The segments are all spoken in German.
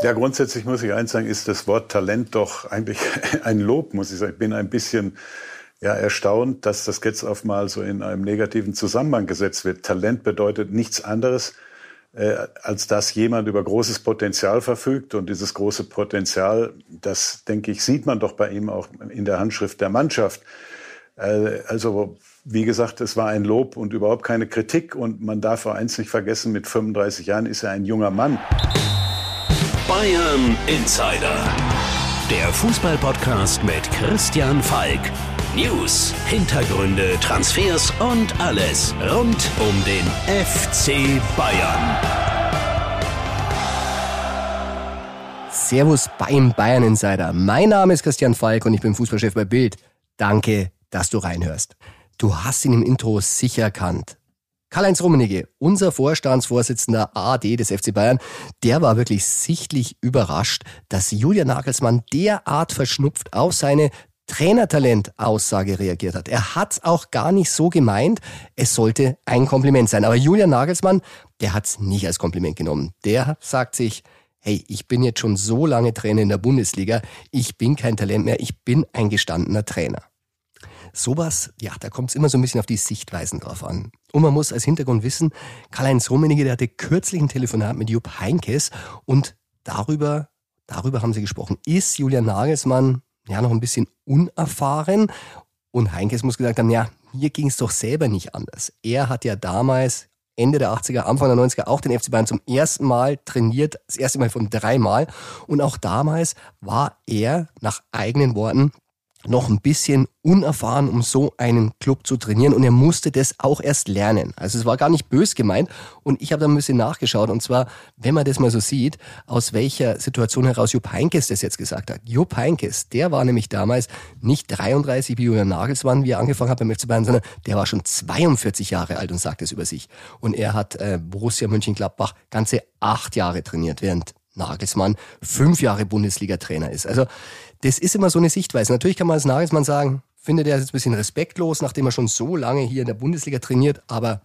Ja, grundsätzlich muss ich eins sagen, ist das Wort Talent doch eigentlich ein Lob, muss ich sagen. Ich bin ein bisschen ja, erstaunt, dass das jetzt auf mal so in einem negativen Zusammenhang gesetzt wird. Talent bedeutet nichts anderes, äh, als dass jemand über großes Potenzial verfügt. Und dieses große Potenzial, das, denke ich, sieht man doch bei ihm auch in der Handschrift der Mannschaft. Äh, also, wie gesagt, es war ein Lob und überhaupt keine Kritik. Und man darf auch eins nicht vergessen, mit 35 Jahren ist er ein junger Mann. Bayern Insider. Der Fußballpodcast mit Christian Falk. News, Hintergründe, Transfers und alles rund um den FC Bayern. Servus beim Bayern Insider. Mein Name ist Christian Falk und ich bin Fußballchef bei Bild. Danke, dass du reinhörst. Du hast ihn im Intro sicher erkannt. Karl-Heinz Rummenigge, unser Vorstandsvorsitzender AD des FC Bayern, der war wirklich sichtlich überrascht, dass Julian Nagelsmann derart verschnupft auf seine Trainertalent-Aussage reagiert hat. Er hat auch gar nicht so gemeint, es sollte ein Kompliment sein. Aber Julian Nagelsmann, der hat es nicht als Kompliment genommen. Der sagt sich, hey, ich bin jetzt schon so lange Trainer in der Bundesliga, ich bin kein Talent mehr, ich bin ein gestandener Trainer sowas, ja, da kommt es immer so ein bisschen auf die Sichtweisen drauf an. Und man muss als Hintergrund wissen, Karl-Heinz Rummenigge, der hatte kürzlich ein Telefonat mit Jupp Heinkes und darüber, darüber haben sie gesprochen. Ist Julian Nagelsmann ja noch ein bisschen unerfahren? Und Heinkes muss gesagt haben, ja, hier ging es doch selber nicht anders. Er hat ja damals Ende der 80er, Anfang der 90er auch den FC Bayern zum ersten Mal trainiert, das erste Mal von dreimal. Und auch damals war er nach eigenen Worten noch ein bisschen unerfahren, um so einen Club zu trainieren und er musste das auch erst lernen. Also es war gar nicht bös gemeint und ich habe da ein bisschen nachgeschaut und zwar, wenn man das mal so sieht, aus welcher Situation heraus Jupp Heinkes das jetzt gesagt hat. Jupp Heinkes, der war nämlich damals nicht 33 wie Julian Nagelsmann, wie er angefangen hat beim FC Bayern, sondern der war schon 42 Jahre alt und sagt es über sich. Und er hat äh, Borussia Mönchengladbach ganze acht Jahre trainiert, während Nagelsmann fünf Jahre Bundesliga-Trainer ist. Also das ist immer so eine Sichtweise. Natürlich kann man als Nagelsmann sagen, findet er jetzt ein bisschen respektlos, nachdem er schon so lange hier in der Bundesliga trainiert. Aber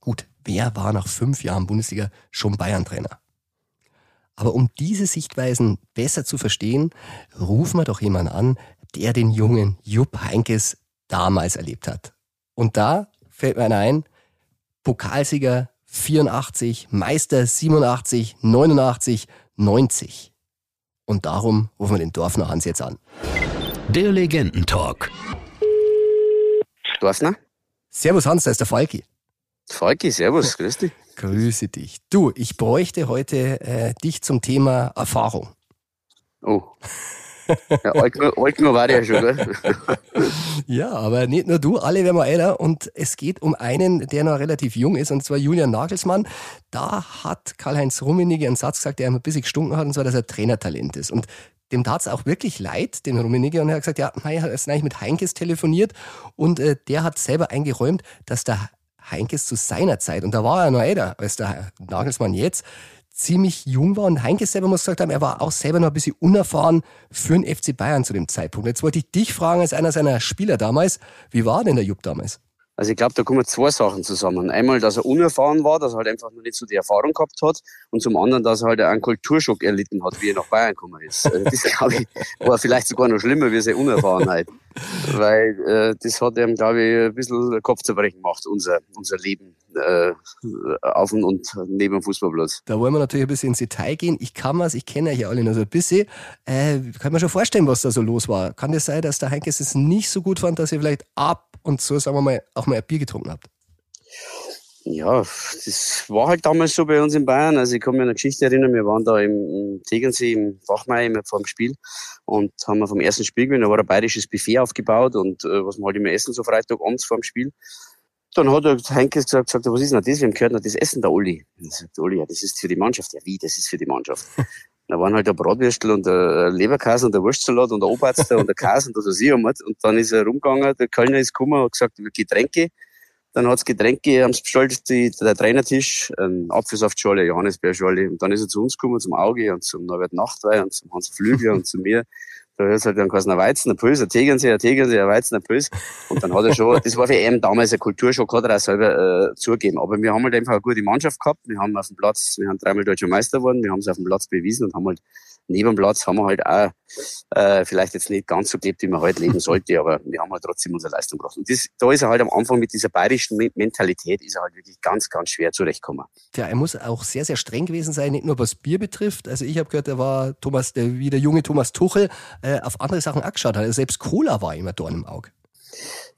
gut, wer war nach fünf Jahren Bundesliga schon Bayern-Trainer? Aber um diese Sichtweisen besser zu verstehen, rufen wir doch jemanden an, der den jungen Jupp Heinkes damals erlebt hat. Und da fällt mir ein, Pokalsieger 84, Meister 87, 89, 90. Und darum rufen wir den Dorfner Hans jetzt an. Der Legendentalk. Dorfner? Servus Hans, da ist der Falki. Falki, servus, grüß dich. Grüße dich. Du, ich bräuchte heute äh, dich zum Thema Erfahrung. Oh. Ja, war der schon, gell? ja, aber nicht nur du, alle werden wir älter. Und es geht um einen, der noch relativ jung ist, und zwar Julian Nagelsmann. Da hat Karl-Heinz Rummenigge einen Satz gesagt, der ihm ein bisschen gestunken hat, und zwar, dass er Trainertalent ist. Und dem tat es auch wirklich leid, dem Rummenigge, und er hat gesagt, ja, er hat eigentlich mit Heinkes telefoniert und äh, der hat selber eingeräumt, dass der Heinkes zu seiner Zeit, und da war er noch älter als der Nagelsmann jetzt, ziemlich jung war und Heinke selber muss gesagt haben, er war auch selber noch ein bisschen unerfahren für den FC Bayern zu dem Zeitpunkt. Jetzt wollte ich dich fragen als einer seiner Spieler damals, wie war denn der Jupp damals? Also ich glaube, da kommen zwei Sachen zusammen. Einmal, dass er unerfahren war, dass er halt einfach noch nicht so die Erfahrung gehabt hat und zum anderen, dass er halt einen Kulturschock erlitten hat, wie er nach Bayern gekommen ist. Also das, glaube ich, war vielleicht sogar noch schlimmer wie seine Unerfahrenheit. Weil äh, das hat ihm, glaube ich, ein bisschen Kopfzerbrechen gemacht, unser, unser Leben äh, auf und, und neben dem Fußballplatz. Da wollen wir natürlich ein bisschen ins Detail gehen. Ich kann mir's, ich kenne euch ja alle noch so ein bisschen. Äh, kann man schon vorstellen, was da so los war. Kann das sein, dass der Heinkes es nicht so gut fand, dass ihr vielleicht ab und zu, sagen wir mal, auch mal ein Bier getrunken habt? Ja, das war halt damals so bei uns in Bayern. Also ich kann mich an eine Geschichte erinnern, wir waren da im, Tegernsee, im Wachmeier immer vor dem Spiel und haben wir vom ersten Spiel gewinnen. Da war ein bayerisches Buffet aufgebaut und äh, was wir halt immer essen, so Freitagabends vor dem Spiel. Dann hat der Heinkes gesagt, gesagt, was ist denn das? Wir haben gehört, das Essen der Uli. Und dann sagt der Uli, ja, das ist für die Mannschaft. Ja, wie, das ist für die Mannschaft? Da waren halt der Bratwürstel und der Leberkäse und der Wurstsalat und der Oberarzt und der Käse und das was ich Und dann ist er rumgegangen, der Kölner ist gekommen und hat gesagt, Getränke. Dann hat's Getränke, haben's bestellt, die, der Trainertisch, ein Apfelsaftschale, Johannisbeerschale. Und dann ist er zu uns gekommen, zum Auge und zum Norbert Nachtwey und zum Hans Flügel und zu mir Da ist halt dann quasi ein Weizen, ein Pils, ein Tegernsee, ein Tegernsee, ein Weizen, ein Pils. Und dann hat er schon, das war für ihn damals eine Kulturschock, hat er auch selber äh, zugeben. Aber wir haben halt einfach eine gute Mannschaft gehabt. Wir haben auf dem Platz, wir haben dreimal deutscher Meister geworden, wir haben es auf dem Platz bewiesen und haben halt neben dem Platz haben wir halt auch äh, vielleicht jetzt nicht ganz so gelebt, wie man heute leben sollte, aber wir haben halt trotzdem unsere Leistung gebracht. Und das, da ist er halt am Anfang mit dieser bayerischen Mentalität, ist er halt wirklich ganz, ganz schwer zurechtgekommen. Tja, er muss auch sehr, sehr streng gewesen sein, nicht nur was Bier betrifft. Also ich habe gehört, er war Thomas, der, wie der junge Thomas Tuchel äh, auf andere Sachen angeschaut hat. Also selbst Cola war immer Dorn im Auge.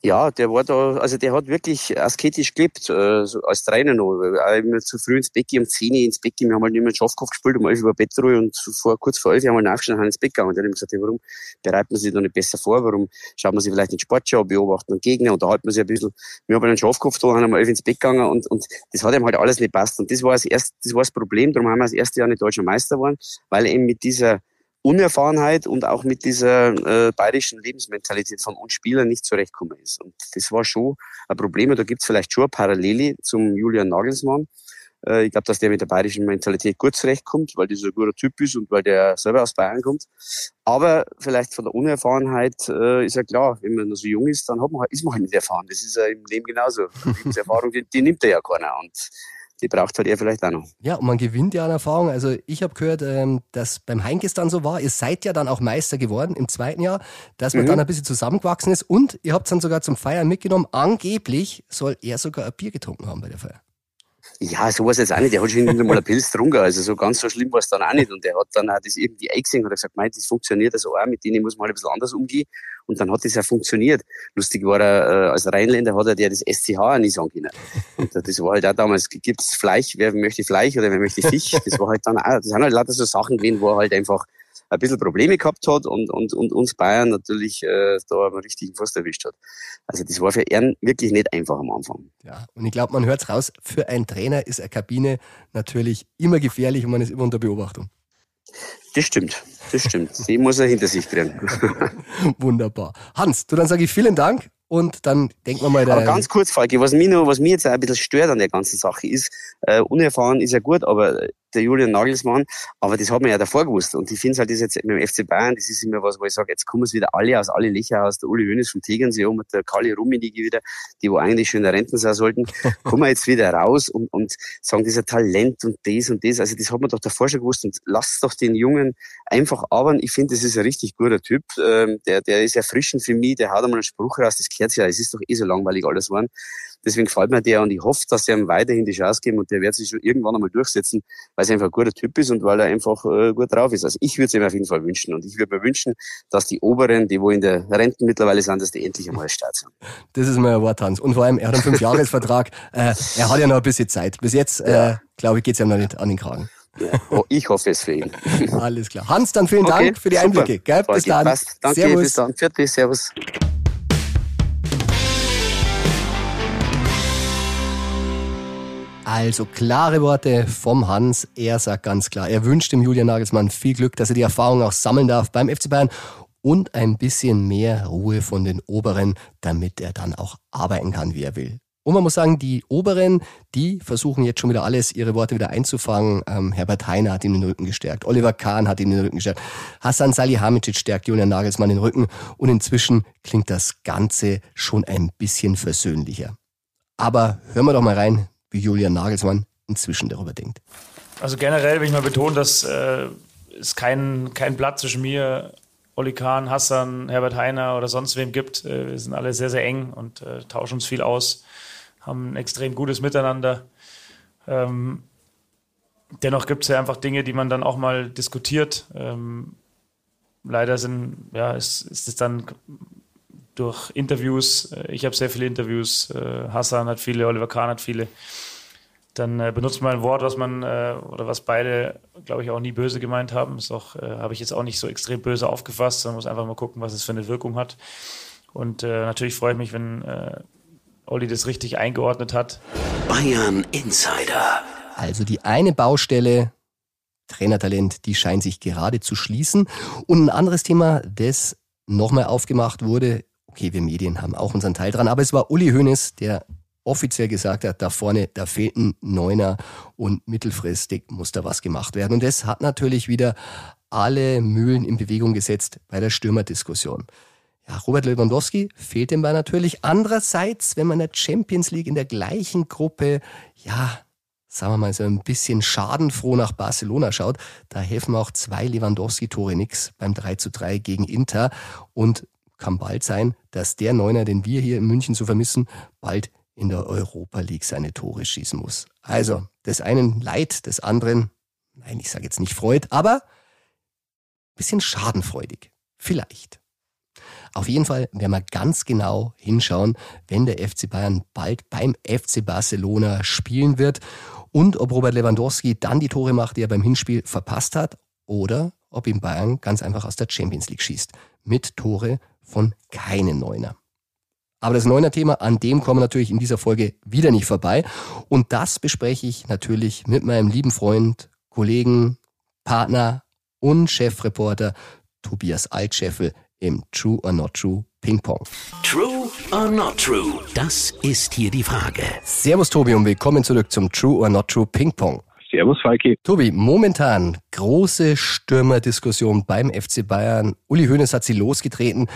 Ja, der war da, also der hat wirklich asketisch gelebt, äh, so als Trainer noch. Auch immer zu früh ins Bett um 10 Uhr ins Bett gehen. Wir haben halt immer einen Schafkopf gespielt, um 11 Uhr Bettruhe und vor, kurz vor 11 Uhr haben wir aufgestanden und ins Bett gegangen. Und dann haben gesagt, ja, warum bereitet man sich da nicht besser vor? Warum schaut man sich vielleicht den Sportschau, beobachten einen Gegner, unterhalten man sich ein bisschen. Wir haben einen Schafkopf da, haben um 11 Uhr ins Bett gegangen und, und das hat ihm halt alles nicht passt. Und das war das erste, das war das Problem. Darum haben wir das erste Jahr nicht deutscher Meister geworden, weil eben mit dieser Unerfahrenheit und auch mit dieser äh, bayerischen Lebensmentalität von uns Spielern nicht zurechtgekommen ist. Und das war schon ein Problem. Und da gibt's vielleicht schon eine Parallele zum Julian Nagelsmann. Äh, ich glaube, dass der mit der bayerischen Mentalität gut zurechtkommt, weil dieser ein guter Typ ist und weil der selber aus Bayern kommt. Aber vielleicht von der Unerfahrenheit äh, ist ja klar, wenn man noch so jung ist, dann hat man, ist man halt nicht erfahren. Das ist ja im Leben genauso. Die Lebenserfahrung, die, die nimmt er ja keiner. Und die braucht halt er vielleicht auch noch. Ja, und man gewinnt ja an Erfahrung. Also ich habe gehört, ähm, dass beim Heinkes dann so war, ihr seid ja dann auch Meister geworden im zweiten Jahr, dass man mhm. dann ein bisschen zusammengewachsen ist und ihr habt dann sogar zum Feiern mitgenommen. Angeblich soll er sogar ein Bier getrunken haben bei der Feier. Ja, sowas jetzt auch nicht. Der hat schon mal ein Pilz getrunken. Also so ganz so schlimm war es dann auch nicht. Und der hat dann auch das irgendwie eingesehen und hat gesagt, meint, das funktioniert also auch, mit denen muss man halt ein bisschen anders umgehen. Und dann hat das ja funktioniert. Lustig war er, äh, als Rheinländer hat er der das SCH auch nicht sagen können. Und das war halt auch damals, gibt's Fleisch, wer möchte Fleisch oder wer möchte Fisch? Das war halt dann auch, das sind halt lauter so Sachen gewesen, wo er halt einfach ein bisschen Probleme gehabt hat und, und, und uns Bayern natürlich äh, da einen richtigen Fuß erwischt hat. Also das war für ihn wirklich nicht einfach am Anfang. Ja, und ich glaube, man hört es raus, für einen Trainer ist eine Kabine natürlich immer gefährlich und man ist immer unter Beobachtung. Das stimmt, das stimmt. Die muss er hinter sich kriegen. Wunderbar. Hans, du dann sage ich vielen Dank und dann denken wir mal da. Aber ganz kurz, Falki, was mich noch, was mich jetzt auch ein bisschen stört an der ganzen Sache ist, äh, unerfahren ist ja gut, aber der Julian Nagelsmann, aber das hat man ja davor gewusst. Und ich finde halt, das jetzt mit dem FC Bayern, das ist immer was, wo ich sage, jetzt kommen es wieder alle aus alle Löcher aus, der Uli Hoeneß vom Tegernsee und der Kali Rummenigge wieder, die wo eigentlich schon in der Renten sein sollten, kommen wir jetzt wieder raus und, und sagen, dieser Talent und das und das. Also das hat man doch davor schon gewusst und lasst doch den Jungen einfach arbeiten. Ich finde, das ist ein richtig guter Typ. Ähm, der, der ist erfrischend für mich, der hat einmal einen Spruch raus, das kehrt ja, es ist doch eh so langweilig alles geworden. Deswegen gefällt mir der und ich hoffe, dass sie ihm weiterhin die Chance geben und der wird sich schon irgendwann einmal durchsetzen, weil er einfach ein guter Typ ist und weil er einfach äh, gut drauf ist. Also ich würde es ihm auf jeden Fall wünschen und ich würde mir wünschen, dass die Oberen, die wo in der Renten mittlerweile sind, dass die endlich einmal Start sind. Das ist mein Wort, Hans. Und vor allem, er hat einen Fünfjahresvertrag. äh, er hat ja noch ein bisschen Zeit. Bis jetzt, äh, glaube ich, geht es ihm noch nicht an den Kragen. Ja, oh, ich hoffe es für ihn. Alles klar. Hans, dann vielen okay, Dank für die Einblicke. Gell? Bis dann. Passt. Danke, Servus. bis dann. Vierte, servus. Also klare Worte vom Hans. Er sagt ganz klar, er wünscht dem Julian Nagelsmann viel Glück, dass er die Erfahrung auch sammeln darf beim FC Bayern und ein bisschen mehr Ruhe von den Oberen, damit er dann auch arbeiten kann, wie er will. Und man muss sagen, die Oberen, die versuchen jetzt schon wieder alles, ihre Worte wieder einzufangen. Ähm, Herbert Heiner hat ihm den Rücken gestärkt. Oliver Kahn hat ihm den Rücken gestärkt. Hassan Salihamidzic stärkt Julian Nagelsmann den Rücken. Und inzwischen klingt das Ganze schon ein bisschen versöhnlicher. Aber hören wir doch mal rein, wie Julian Nagelsmann inzwischen darüber denkt. Also generell will ich mal betonen, dass äh, es kein, kein Blatt zwischen mir, Oli Kahn, Hassan, Herbert Heiner oder sonst wem gibt. Äh, wir sind alle sehr, sehr eng und äh, tauschen uns viel aus, haben ein extrem gutes Miteinander. Ähm, dennoch gibt es ja einfach Dinge, die man dann auch mal diskutiert. Ähm, leider sind, ja, ist, ist es dann durch Interviews, äh, ich habe sehr viele Interviews, äh, Hassan hat viele, Oliver Kahn hat viele, dann äh, benutzt man ein Wort, was man oder was beide, glaube ich, auch nie böse gemeint haben. Das auch, habe ich jetzt auch nicht so extrem böse aufgefasst, sondern muss einfach mal gucken, was es für eine Wirkung hat. Und äh, natürlich freue ich mich, wenn äh, Olli das richtig eingeordnet hat. Bayern Insider. Also die eine Baustelle, Trainertalent, die scheint sich gerade zu schließen. Und ein anderes Thema, das nochmal aufgemacht wurde, okay, wir Medien haben auch unseren Teil dran, aber es war Uli Hoeneß, der offiziell gesagt hat, da vorne, da fehlt ein Neuner und mittelfristig muss da was gemacht werden. Und das hat natürlich wieder alle Mühlen in Bewegung gesetzt bei der Stürmerdiskussion. Ja, Robert Lewandowski fehlt dem Ball natürlich. Andererseits, wenn man in der Champions League in der gleichen Gruppe, ja, sagen wir mal so ein bisschen schadenfroh nach Barcelona schaut, da helfen auch zwei Lewandowski-Tore nix beim 3 zu 3 gegen Inter und kann bald sein, dass der Neuner, den wir hier in München so vermissen, bald in der Europa League seine Tore schießen muss. Also, des einen Leid, des anderen, nein, ich sage jetzt nicht Freud, aber bisschen schadenfreudig. Vielleicht. Auf jeden Fall werden wir ganz genau hinschauen, wenn der FC Bayern bald beim FC Barcelona spielen wird und ob Robert Lewandowski dann die Tore macht, die er beim Hinspiel verpasst hat oder ob ihm Bayern ganz einfach aus der Champions League schießt. Mit Tore von keinen Neuner. Aber das Neuner-Thema, an dem kommen wir natürlich in dieser Folge wieder nicht vorbei. Und das bespreche ich natürlich mit meinem lieben Freund, Kollegen, Partner und Chefreporter Tobias Altscheffel im True or Not True Ping Pong. True or not true? Das ist hier die Frage. Servus Tobi und willkommen zurück zum True or Not True Ping Pong. Servus, Falki. Tobi, momentan große Stürmerdiskussion beim FC Bayern. Uli Hoeneß hat sie losgetreten.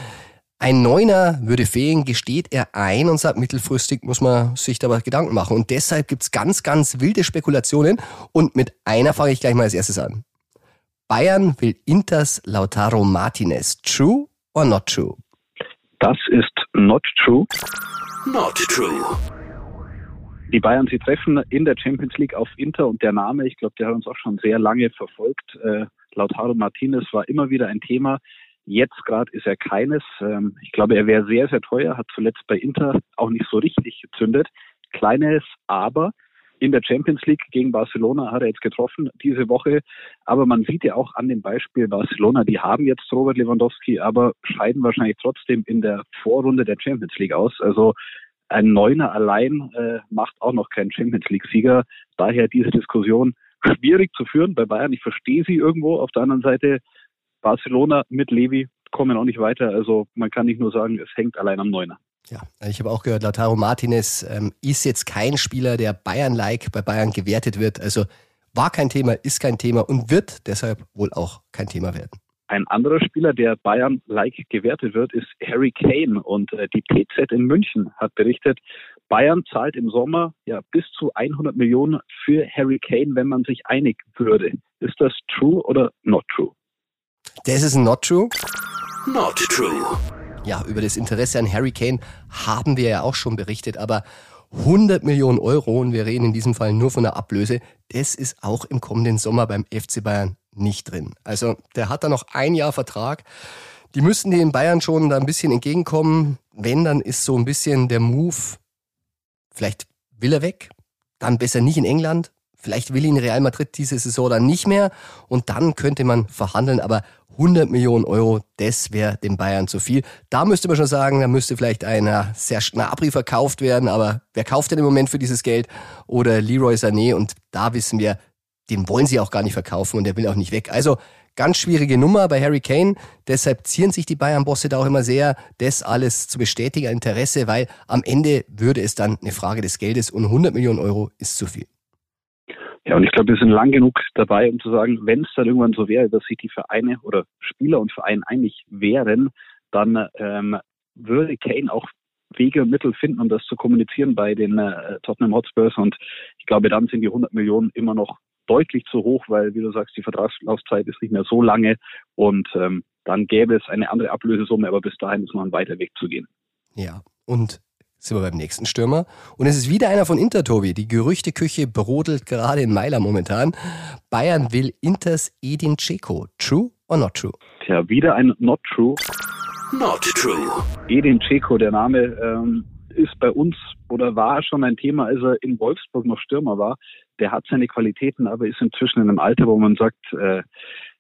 Ein Neuner würde fehlen, gesteht er ein und sagt, mittelfristig muss man sich dabei Gedanken machen. Und deshalb gibt's ganz, ganz wilde Spekulationen. Und mit einer fange ich gleich mal als erstes an. Bayern will Inters Lautaro Martinez. True or not true? Das ist not true. Not true. Die Bayern, sie treffen in der Champions League auf Inter und der Name, ich glaube, der hat uns auch schon sehr lange verfolgt. Äh, Lautaro Martinez war immer wieder ein Thema. Jetzt gerade ist er keines. Ähm, ich glaube, er wäre sehr, sehr teuer, hat zuletzt bei Inter auch nicht so richtig gezündet. Kleines Aber in der Champions League gegen Barcelona hat er jetzt getroffen diese Woche. Aber man sieht ja auch an dem Beispiel Barcelona, die haben jetzt Robert Lewandowski, aber scheiden wahrscheinlich trotzdem in der Vorrunde der Champions League aus. Also ein Neuner allein äh, macht auch noch keinen Champions League-Sieger. Daher diese Diskussion schwierig zu führen bei Bayern. Ich verstehe sie irgendwo. Auf der anderen Seite Barcelona mit Levi kommen auch nicht weiter. Also man kann nicht nur sagen, es hängt allein am Neuner. Ja, ich habe auch gehört, Lautaro Martinez ähm, ist jetzt kein Spieler, der Bayern-like bei Bayern gewertet wird. Also war kein Thema, ist kein Thema und wird deshalb wohl auch kein Thema werden. Ein anderer Spieler, der Bayern-like gewertet wird, ist Harry Kane. Und äh, die TZ in München hat berichtet, Bayern zahlt im Sommer ja bis zu 100 Millionen für Harry Kane, wenn man sich einig würde. Ist das true oder not true? Das ist not true. Not true. Ja, über das Interesse an Harry Kane haben wir ja auch schon berichtet, aber 100 Millionen Euro, und wir reden in diesem Fall nur von der Ablöse, das ist auch im kommenden Sommer beim FC Bayern nicht drin. Also der hat da noch ein Jahr Vertrag. Die müssten den Bayern schon da ein bisschen entgegenkommen. Wenn, dann ist so ein bisschen der Move, vielleicht will er weg, dann besser nicht in England. Vielleicht will ihn Real Madrid diese Saison dann nicht mehr und dann könnte man verhandeln, aber 100 Millionen Euro, das wäre den Bayern zu viel. Da müsste man schon sagen, da müsste vielleicht einer sehr Schnabri verkauft werden, aber wer kauft denn im Moment für dieses Geld? Oder Leroy Sané und da wissen wir, den wollen sie auch gar nicht verkaufen und der will auch nicht weg. Also ganz schwierige Nummer bei Harry Kane. Deshalb zieren sich die Bayern-Bosse da auch immer sehr, das alles zu bestätigen, Interesse, weil am Ende würde es dann eine Frage des Geldes und 100 Millionen Euro ist zu viel. Ja, und ich glaube, wir sind lang genug dabei, um zu sagen, wenn es dann irgendwann so wäre, dass sich die Vereine oder Spieler und Vereine einig wären, dann ähm, würde Kane auch Wege und Mittel finden, um das zu kommunizieren bei den äh, Tottenham Hotspurs. Und ich glaube, dann sind die 100 Millionen immer noch deutlich zu hoch, weil, wie du sagst, die Vertragslaufzeit ist nicht mehr so lange. Und ähm, dann gäbe es eine andere Ablösesumme, aber bis dahin ist noch ein weiter Weg zu gehen. Ja, und sind wir beim nächsten Stürmer. Und es ist wieder einer von Inter, Tobi. Die Gerüchteküche brodelt gerade in Mailand momentan. Bayern will Inters Edin Dzeko. True or not true? Tja, wieder ein Not True. Not true. Edin Dzeko, der Name ähm, ist bei uns oder war schon ein Thema, als er in Wolfsburg noch Stürmer war. Der hat seine Qualitäten, aber ist inzwischen in einem Alter, wo man sagt, äh,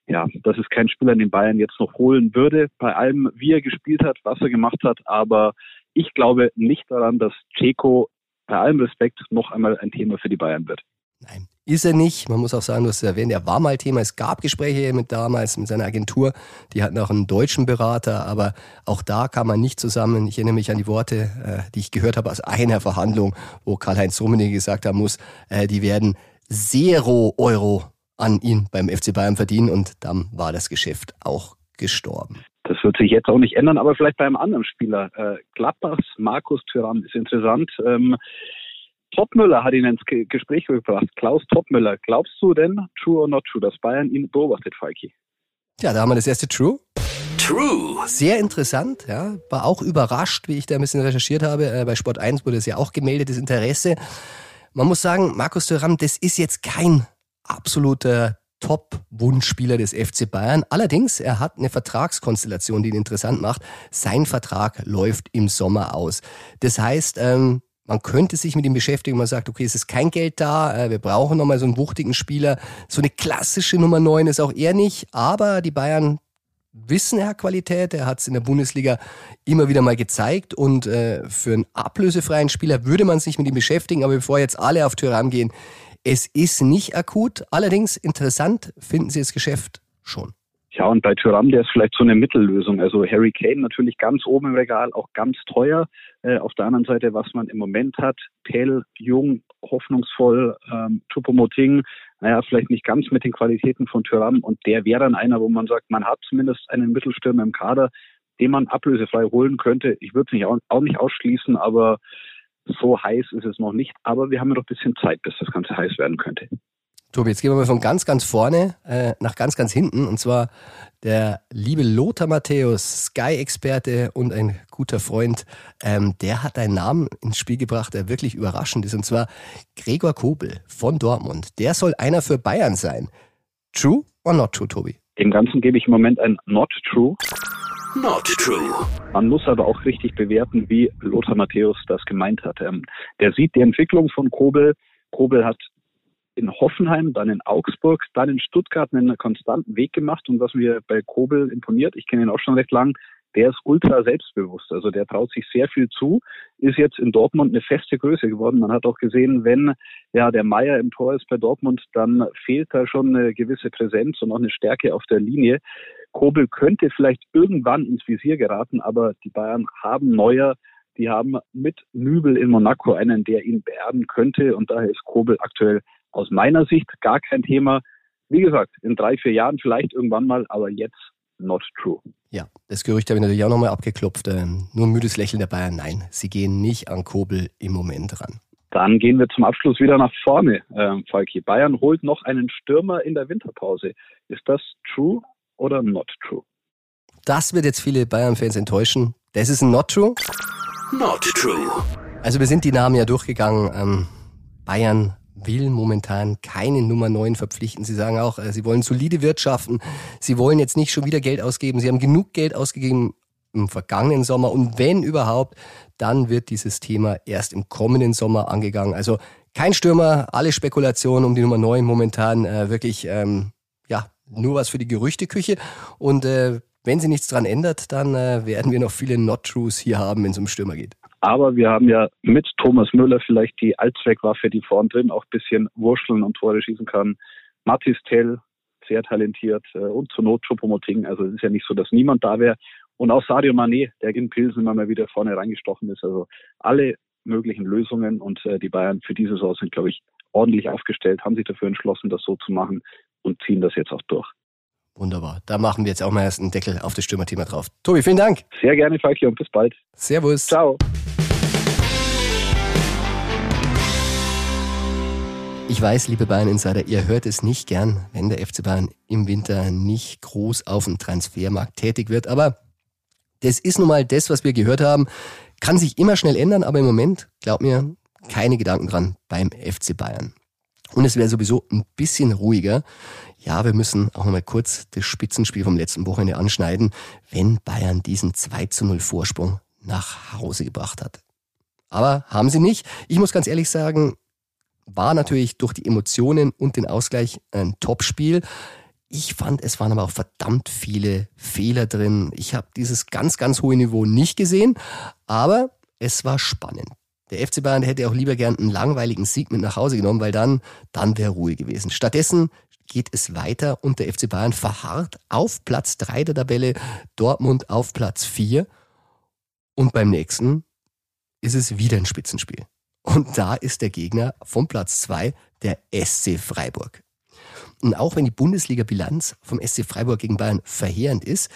ja, das ist kein Spieler, den Bayern jetzt noch holen würde, bei allem, wie er gespielt hat, was er gemacht hat, aber ich glaube nicht daran, dass Ceco bei allem Respekt noch einmal ein Thema für die Bayern wird. Nein, ist er nicht. Man muss auch sagen, du hast es erwähnt, er war mal Thema. Es gab Gespräche mit damals mit seiner Agentur. Die hatten auch einen deutschen Berater, aber auch da kam man nicht zusammen. Ich erinnere mich an die Worte, äh, die ich gehört habe aus einer Verhandlung, wo Karl-Heinz Rummenigge gesagt haben muss, äh, die werden Zero Euro an ihn beim FC Bayern verdienen und dann war das Geschäft auch gestorben. Das wird sich jetzt auch nicht ändern, aber vielleicht bei einem anderen Spieler. Äh, Gladbachs Markus Thüram ist interessant. Ähm, Topmüller hat ihn ins Gespräch gebracht. Klaus Topmüller. Glaubst du denn, true or not true, dass Bayern ihn beobachtet, Falki? Ja, da haben wir das erste True. True. Sehr interessant, ja. War auch überrascht, wie ich da ein bisschen recherchiert habe. Äh, bei Sport 1 wurde es ja auch gemeldet, das Interesse. Man muss sagen, Markus Thuram, das ist jetzt kein absoluter Top-Wunschspieler des FC Bayern. Allerdings, er hat eine Vertragskonstellation, die ihn interessant macht. Sein Vertrag läuft im Sommer aus. Das heißt, ähm, man könnte sich mit ihm beschäftigen. Man sagt, okay, es ist kein Geld da, äh, wir brauchen nochmal so einen wuchtigen Spieler. So eine klassische Nummer 9 ist auch er nicht, aber die Bayern wissen, er hat Qualität. Er hat es in der Bundesliga immer wieder mal gezeigt. Und äh, für einen ablösefreien Spieler würde man sich mit ihm beschäftigen. Aber bevor jetzt alle auf Tyram gehen, es ist nicht akut. Allerdings interessant finden Sie das Geschäft schon. Ja, und bei Tyram, der ist vielleicht so eine Mittellösung. Also Harry Kane natürlich ganz oben im Regal, auch ganz teuer. Äh, auf der anderen Seite, was man im Moment hat, Tell, jung, hoffnungsvoll, ähm, Chupomoting, naja, vielleicht nicht ganz mit den Qualitäten von Tyram. Und der wäre dann einer, wo man sagt, man hat zumindest einen Mittelstürmer im Kader, den man ablösefrei holen könnte. Ich würde es auch, auch nicht ausschließen, aber so heiß ist es noch nicht. Aber wir haben ja noch ein bisschen Zeit, bis das Ganze heiß werden könnte. Tobi, jetzt gehen wir mal von ganz, ganz vorne äh, nach ganz, ganz hinten. Und zwar der liebe Lothar Matthäus, Sky-Experte und ein guter Freund, ähm, der hat einen Namen ins Spiel gebracht, der wirklich überraschend ist. Und zwar Gregor Kobel von Dortmund. Der soll einer für Bayern sein. True or not true, Tobi? Dem Ganzen gebe ich im Moment ein Not True. Not true. Man muss aber auch richtig bewerten, wie Lothar Matthäus das gemeint hat. Ähm, der sieht die Entwicklung von Kobel. Kobel hat in Hoffenheim, dann in Augsburg, dann in Stuttgart einen konstanten Weg gemacht. Und was mir bei Kobel imponiert, ich kenne ihn auch schon recht lang, der ist ultra selbstbewusst. Also der traut sich sehr viel zu, ist jetzt in Dortmund eine feste Größe geworden. Man hat auch gesehen, wenn ja der Meier im Tor ist bei Dortmund, dann fehlt da schon eine gewisse Präsenz und auch eine Stärke auf der Linie. Kobel könnte vielleicht irgendwann ins Visier geraten, aber die Bayern haben Neuer, die haben mit Nübel in Monaco einen, der ihn beerben könnte. Und daher ist Kobel aktuell aus meiner Sicht gar kein Thema. Wie gesagt, in drei, vier Jahren vielleicht irgendwann mal, aber jetzt not true. Ja, das Gerücht habe ich natürlich auch nochmal abgeklopft. Ähm, nur ein müdes Lächeln der Bayern. Nein, sie gehen nicht an Kobel im Moment ran. Dann gehen wir zum Abschluss wieder nach vorne, äh, Falki. Bayern holt noch einen Stürmer in der Winterpause. Ist das true oder not true? Das wird jetzt viele Bayern-Fans enttäuschen. Das ist ein not true. Not true. Also wir sind die Namen ja durchgegangen. Ähm, Bayern will momentan keine Nummer 9 verpflichten. Sie sagen auch, äh, sie wollen solide wirtschaften. Sie wollen jetzt nicht schon wieder Geld ausgeben. Sie haben genug Geld ausgegeben im vergangenen Sommer. Und wenn überhaupt, dann wird dieses Thema erst im kommenden Sommer angegangen. Also kein Stürmer, alle Spekulationen um die Nummer 9 momentan äh, wirklich, ähm, ja, nur was für die Gerüchteküche. Und äh, wenn sie nichts dran ändert, dann äh, werden wir noch viele Not-Trues hier haben, wenn es um Stürmer geht. Aber wir haben ja mit Thomas Müller vielleicht die Allzweckwaffe, die vorn drin auch ein bisschen wurschteln und Tore schießen kann. Mathis Tell, sehr talentiert äh, und zur Not Choupo-Moting. Also es ist ja nicht so, dass niemand da wäre. Und auch Sadio Mané, der in Pilsen immer mal wieder vorne reingestochen ist. Also alle möglichen Lösungen und äh, die Bayern für diese Saison sind, glaube ich, ordentlich aufgestellt, haben sich dafür entschlossen, das so zu machen und ziehen das jetzt auch durch. Wunderbar. Da machen wir jetzt auch mal erst einen Deckel auf das Stürmerthema drauf. Tobi, vielen Dank. Sehr gerne, Falki, und bis bald. Servus. Ciao. Ich weiß, liebe Bayern-Insider, ihr hört es nicht gern, wenn der FC Bayern im Winter nicht groß auf dem Transfermarkt tätig wird. Aber das ist nun mal das, was wir gehört haben. Kann sich immer schnell ändern, aber im Moment, glaub mir, keine Gedanken dran beim FC Bayern. Und es wäre sowieso ein bisschen ruhiger, ja, wir müssen auch nochmal kurz das Spitzenspiel vom letzten Wochenende anschneiden, wenn Bayern diesen 2 zu 0 Vorsprung nach Hause gebracht hat. Aber haben sie nicht. Ich muss ganz ehrlich sagen, war natürlich durch die Emotionen und den Ausgleich ein Topspiel. Ich fand, es waren aber auch verdammt viele Fehler drin. Ich habe dieses ganz, ganz hohe Niveau nicht gesehen, aber es war spannend. Der FC Bayern hätte auch lieber gern einen langweiligen Sieg mit nach Hause genommen, weil dann, dann wäre Ruhe gewesen. Stattdessen geht es weiter und der FC Bayern verharrt auf Platz 3 der Tabelle, Dortmund auf Platz 4 und beim nächsten ist es wieder ein Spitzenspiel. Und da ist der Gegner vom Platz 2 der SC Freiburg. Und auch wenn die Bundesliga-Bilanz vom SC Freiburg gegen Bayern verheerend ist,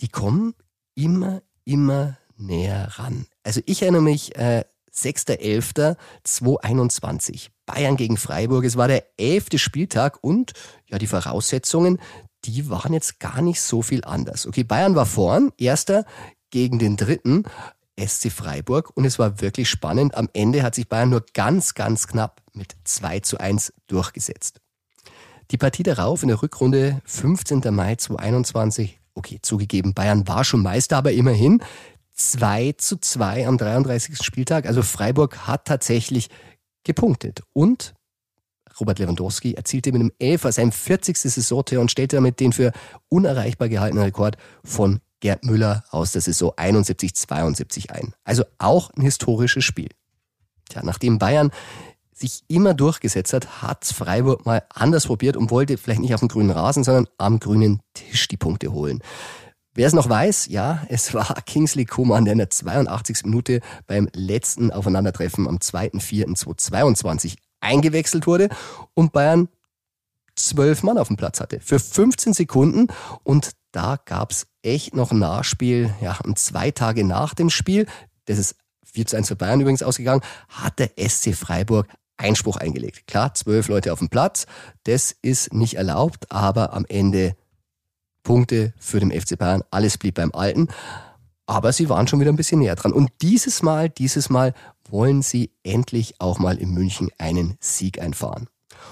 die kommen immer, immer näher ran. Also ich erinnere mich, äh, 6.11.2021. Bayern gegen Freiburg. Es war der elfte Spieltag und ja, die Voraussetzungen, die waren jetzt gar nicht so viel anders. Okay, Bayern war vorn, erster gegen den dritten. SC Freiburg und es war wirklich spannend. Am Ende hat sich Bayern nur ganz, ganz knapp mit 2 zu 1 durchgesetzt. Die Partie darauf in der Rückrunde 15. Mai 2021, okay, zugegeben, Bayern war schon Meister, aber immerhin 2 zu 2 am 33. Spieltag. Also Freiburg hat tatsächlich gepunktet. Und Robert Lewandowski erzielte mit einem Elfer sein 40. Saisontor und stellte damit den für unerreichbar gehaltenen Rekord von Gerd Müller aus der Saison 71-72 ein. Also auch ein historisches Spiel. Tja, nachdem Bayern sich immer durchgesetzt hat, hat Freiburg mal anders probiert und wollte vielleicht nicht auf dem grünen Rasen, sondern am grünen Tisch die Punkte holen. Wer es noch weiß, ja, es war Kingsley Coman, der in der 82. Minute beim letzten Aufeinandertreffen am 2.4.2022 eingewechselt wurde und Bayern zwölf Mann auf dem Platz hatte. Für 15 Sekunden und da gab's echt noch ein Nachspiel, ja, zwei Tage nach dem Spiel, das ist 4 zu 1 für Bayern übrigens ausgegangen, hat der SC Freiburg Einspruch eingelegt. Klar, zwölf Leute auf dem Platz, das ist nicht erlaubt, aber am Ende Punkte für den FC Bayern. Alles blieb beim Alten. Aber sie waren schon wieder ein bisschen näher dran. Und dieses Mal, dieses Mal wollen sie endlich auch mal in München einen Sieg einfahren.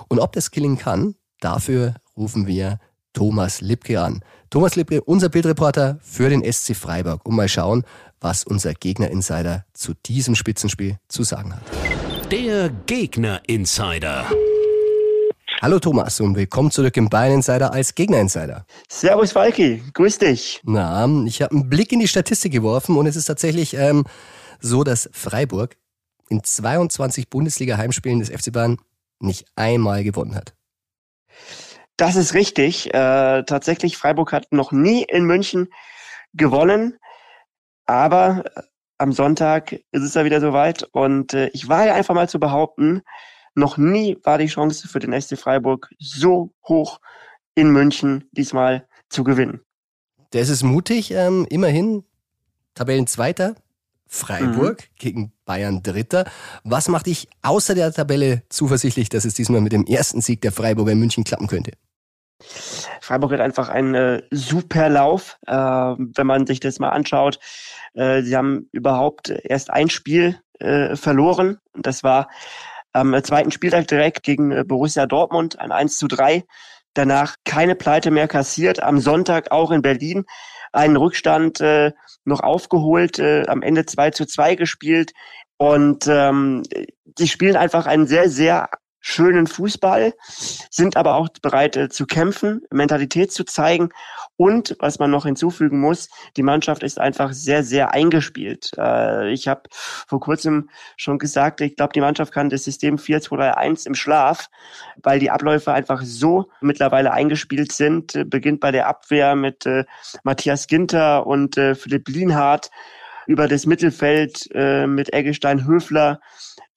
Und ob das gelingen kann, dafür rufen wir Thomas Lipke an. Thomas Lipke, unser Bildreporter für den SC Freiburg. Und mal schauen, was unser Gegner-Insider zu diesem Spitzenspiel zu sagen hat. Der Gegner-Insider. Hallo Thomas und willkommen zurück im Bayern Insider als Gegner Insider. Servus Falki, grüß dich. Na, ich habe einen Blick in die Statistik geworfen und es ist tatsächlich ähm, so, dass Freiburg in 22 Bundesliga-Heimspielen des FC Bayern nicht einmal gewonnen hat. Das ist richtig. Äh, tatsächlich, Freiburg hat noch nie in München gewonnen, aber äh, am Sonntag ist es ja wieder soweit und äh, ich war ja einfach mal zu behaupten, noch nie war die Chance für den SC Freiburg so hoch in München diesmal zu gewinnen. Das ist mutig, ähm, immerhin Tabellenzweiter, Freiburg mhm. gegen Bayern Dritter. Was macht dich außer der Tabelle zuversichtlich, dass es diesmal mit dem ersten Sieg der Freiburger in München klappen könnte? Freiburg hat einfach einen äh, super Lauf, äh, wenn man sich das mal anschaut. Äh, sie haben überhaupt erst ein Spiel äh, verloren. Das war am zweiten Spieltag direkt gegen äh, Borussia Dortmund ein 1 zu 3. Danach keine Pleite mehr kassiert. Am Sonntag auch in Berlin einen Rückstand äh, noch aufgeholt, äh, am Ende 2 zu 2 gespielt. Und ähm, sie spielen einfach einen sehr, sehr schönen Fußball, sind aber auch bereit äh, zu kämpfen, Mentalität zu zeigen. Und was man noch hinzufügen muss, die Mannschaft ist einfach sehr, sehr eingespielt. Äh, ich habe vor kurzem schon gesagt, ich glaube, die Mannschaft kann das System 4-2-3-1 im Schlaf, weil die Abläufe einfach so mittlerweile eingespielt sind. Äh, beginnt bei der Abwehr mit äh, Matthias Ginter und äh, Philipp Lienhardt über das Mittelfeld äh, mit Eggestein Höfler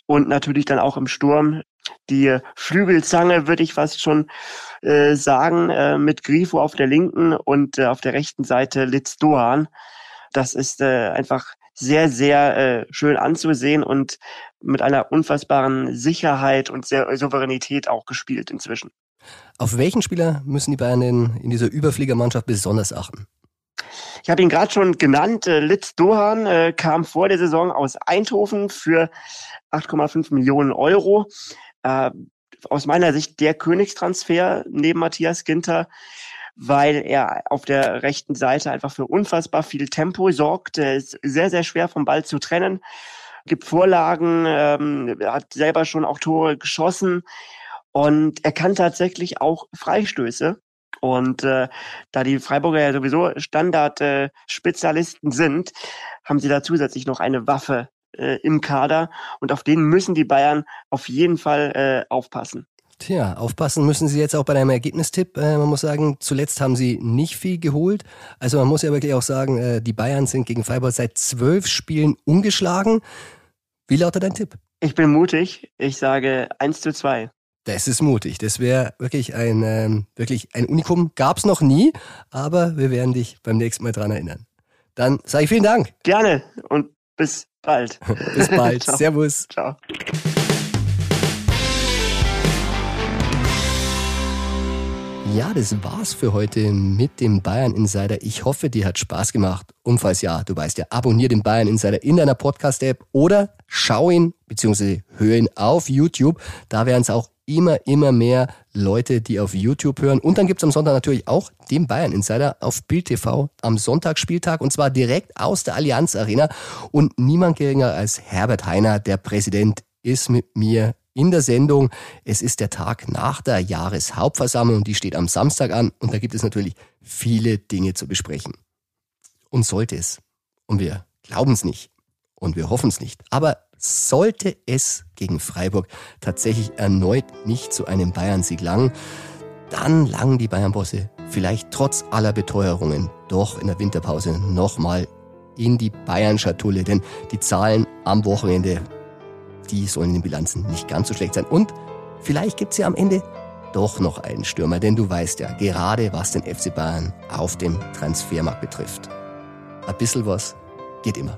und natürlich dann auch im Sturm die Flügelzange, würde ich fast schon äh, sagen, äh, mit Grifo auf der linken und äh, auf der rechten Seite Litz Dohan. Das ist äh, einfach sehr, sehr äh, schön anzusehen und mit einer unfassbaren Sicherheit und sehr Souveränität auch gespielt inzwischen. Auf welchen Spieler müssen die Bayern in, in dieser Überfliegermannschaft besonders achten? Ich habe ihn gerade schon genannt. Äh, Litz Dohan äh, kam vor der Saison aus Eindhoven für 8,5 Millionen Euro äh, aus meiner Sicht der Königstransfer neben Matthias Ginter, weil er auf der rechten Seite einfach für unfassbar viel Tempo sorgt. Er ist sehr, sehr schwer vom Ball zu trennen, gibt Vorlagen, ähm, hat selber schon auch Tore geschossen und er kann tatsächlich auch Freistöße. Und äh, da die Freiburger ja sowieso Standard-Spezialisten äh, sind, haben sie da zusätzlich noch eine Waffe äh, im Kader und auf den müssen die Bayern auf jeden Fall äh, aufpassen. Tja, aufpassen müssen sie jetzt auch bei deinem Ergebnistipp. Äh, man muss sagen, zuletzt haben sie nicht viel geholt. Also man muss ja wirklich auch sagen, äh, die Bayern sind gegen Freiburg seit zwölf Spielen ungeschlagen. Wie lautet dein Tipp? Ich bin mutig. Ich sage 1 zu 2. Das ist mutig. Das wäre wirklich ein, ähm, wirklich ein Unikum. Gab's noch nie, aber wir werden dich beim nächsten Mal dran erinnern. Dann sage ich vielen Dank. Gerne und bis bald. bis bald. Servus. Ciao. Ja, das war's für heute mit dem Bayern Insider. Ich hoffe, dir hat Spaß gemacht. Und falls ja, du weißt ja, abonnier den Bayern Insider in deiner Podcast-App oder schau ihn bzw. hör ihn auf YouTube. Da werden es auch immer, immer mehr Leute, die auf YouTube hören. Und dann gibt's am Sonntag natürlich auch den Bayern Insider auf Bild TV am Sonntagsspieltag und zwar direkt aus der Allianz Arena. Und niemand geringer als Herbert Heiner, der Präsident, ist mit mir in der Sendung. Es ist der Tag nach der Jahreshauptversammlung, die steht am Samstag an und da gibt es natürlich viele Dinge zu besprechen. Und sollte es, und wir glauben es nicht und wir hoffen es nicht, aber sollte es gegen Freiburg tatsächlich erneut nicht zu einem Bayern-Sieg langen, dann langen die Bayern-Bosse vielleicht trotz aller Beteuerungen doch in der Winterpause nochmal in die Bayern-Schatulle, denn die Zahlen am Wochenende die sollen in den Bilanzen nicht ganz so schlecht sein. Und vielleicht gibt's ja am Ende doch noch einen Stürmer, denn du weißt ja, gerade was den FC Bayern auf dem Transfermarkt betrifft. Ein bisschen was geht immer.